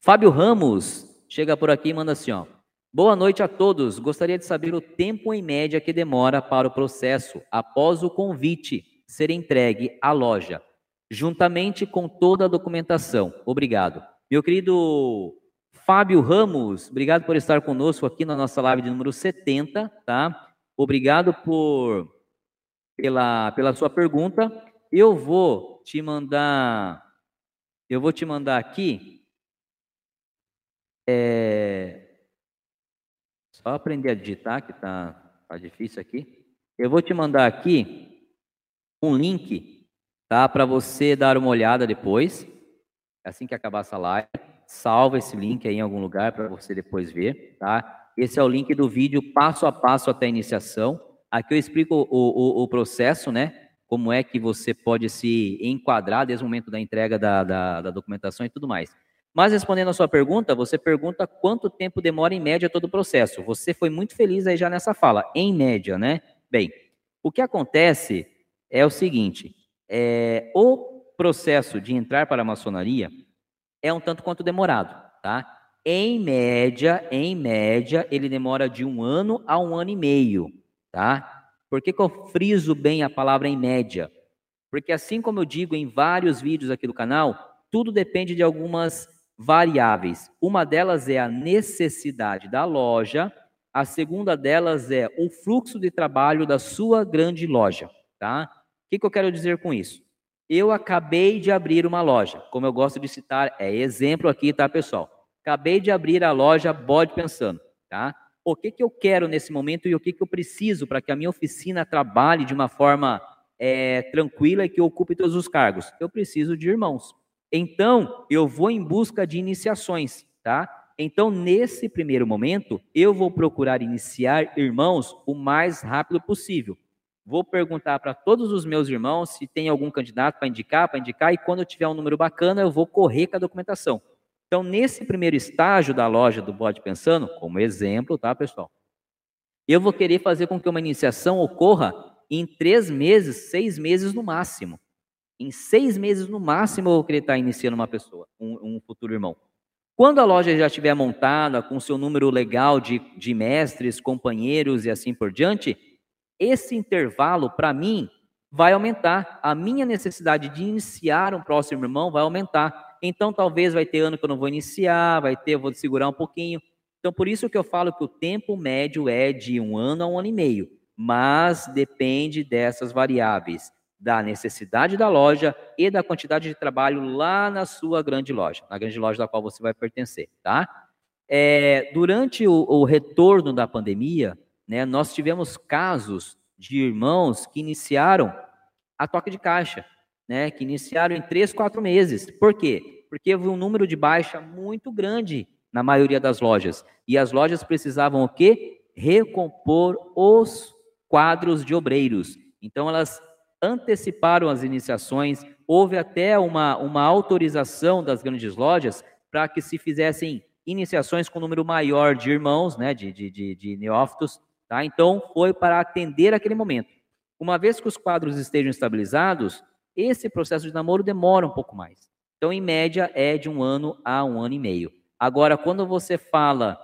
Fábio Ramos chega por aqui e manda assim, ó. Boa noite a todos. Gostaria de saber o tempo em média que demora para o processo após o convite ser entregue à loja, juntamente com toda a documentação. Obrigado. Meu querido Fábio Ramos, obrigado por estar conosco aqui na nossa live de número 70, tá? Obrigado por pela, pela sua pergunta. Eu vou te mandar eu vou te mandar aqui é, só aprender a digitar, que tá, tá difícil aqui. Eu vou te mandar aqui um link, tá? Para você dar uma olhada depois. Assim que acabar essa live, salva esse link aí em algum lugar para você depois ver, tá? Esse é o link do vídeo passo a passo até a iniciação. Aqui eu explico o, o, o processo, né? Como é que você pode se enquadrar desde o momento da entrega da, da, da documentação e tudo mais. Mas respondendo a sua pergunta, você pergunta quanto tempo demora em média todo o processo. Você foi muito feliz aí já nessa fala, em média, né? Bem, o que acontece é o seguinte: é, o processo de entrar para a maçonaria é um tanto quanto demorado, tá? Em média, em média, ele demora de um ano a um ano e meio, tá? Por que, que eu friso bem a palavra em média? Porque assim como eu digo em vários vídeos aqui do canal, tudo depende de algumas variáveis. Uma delas é a necessidade da loja, a segunda delas é o fluxo de trabalho da sua grande loja, tá? O que, que eu quero dizer com isso? Eu acabei de abrir uma loja, como eu gosto de citar, é exemplo aqui, tá, pessoal? Acabei de abrir a loja Bode Pensando, tá? O que, que eu quero nesse momento e o que, que eu preciso para que a minha oficina trabalhe de uma forma é, tranquila e que ocupe todos os cargos? Eu preciso de irmãos. Então, eu vou em busca de iniciações, tá? Então, nesse primeiro momento, eu vou procurar iniciar irmãos o mais rápido possível. Vou perguntar para todos os meus irmãos se tem algum candidato para indicar, para indicar, e quando eu tiver um número bacana, eu vou correr com a documentação. Então, nesse primeiro estágio da loja do Bode Pensando, como exemplo, tá, pessoal? Eu vou querer fazer com que uma iniciação ocorra em três meses, seis meses no máximo. Em seis meses, no máximo, eu vou querer estar iniciando uma pessoa, um, um futuro irmão. Quando a loja já estiver montada, com seu número legal de, de mestres, companheiros e assim por diante, esse intervalo, para mim, vai aumentar. A minha necessidade de iniciar um próximo irmão vai aumentar. Então, talvez vai ter ano que eu não vou iniciar, vai ter, eu vou segurar um pouquinho. Então, por isso que eu falo que o tempo médio é de um ano a um ano e meio. Mas depende dessas variáveis da necessidade da loja e da quantidade de trabalho lá na sua grande loja, na grande loja da qual você vai pertencer, tá? É, durante o, o, retorno da pandemia, né, nós tivemos casos de irmãos que iniciaram a toque de caixa, né, que iniciaram em três, quatro meses. Por quê? Porque houve um número de baixa muito grande na maioria das lojas. E as lojas precisavam o quê? Recompor os quadros de obreiros. Então, elas anteciparam as iniciações, houve até uma, uma autorização das grandes lojas para que se fizessem iniciações com um número maior de irmãos, né, de, de, de, de neófitos, tá? Então, foi para atender aquele momento. Uma vez que os quadros estejam estabilizados, esse processo de namoro demora um pouco mais. Então, em média, é de um ano a um ano e meio. Agora, quando você fala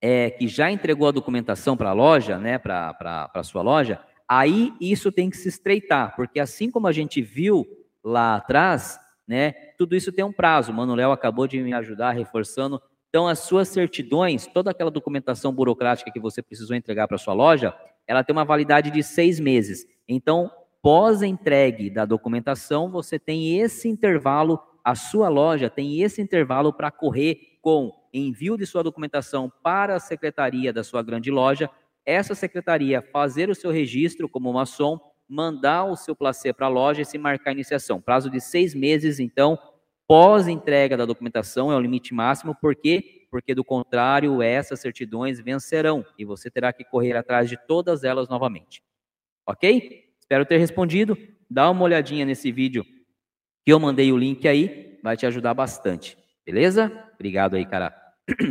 é, que já entregou a documentação para a loja, né, para a sua loja, Aí isso tem que se estreitar, porque assim como a gente viu lá atrás, né, tudo isso tem um prazo. O acabou de me ajudar reforçando. Então, as suas certidões, toda aquela documentação burocrática que você precisou entregar para sua loja, ela tem uma validade de seis meses. Então, pós-entregue da documentação, você tem esse intervalo, a sua loja tem esse intervalo para correr com envio de sua documentação para a secretaria da sua grande loja essa secretaria fazer o seu registro como maçom, mandar o seu placê para a loja e se marcar a iniciação. Prazo de seis meses, então, pós entrega da documentação é o limite máximo, por quê? Porque do contrário, essas certidões vencerão e você terá que correr atrás de todas elas novamente. Ok? Espero ter respondido. Dá uma olhadinha nesse vídeo que eu mandei o link aí, vai te ajudar bastante. Beleza? Obrigado aí, cara.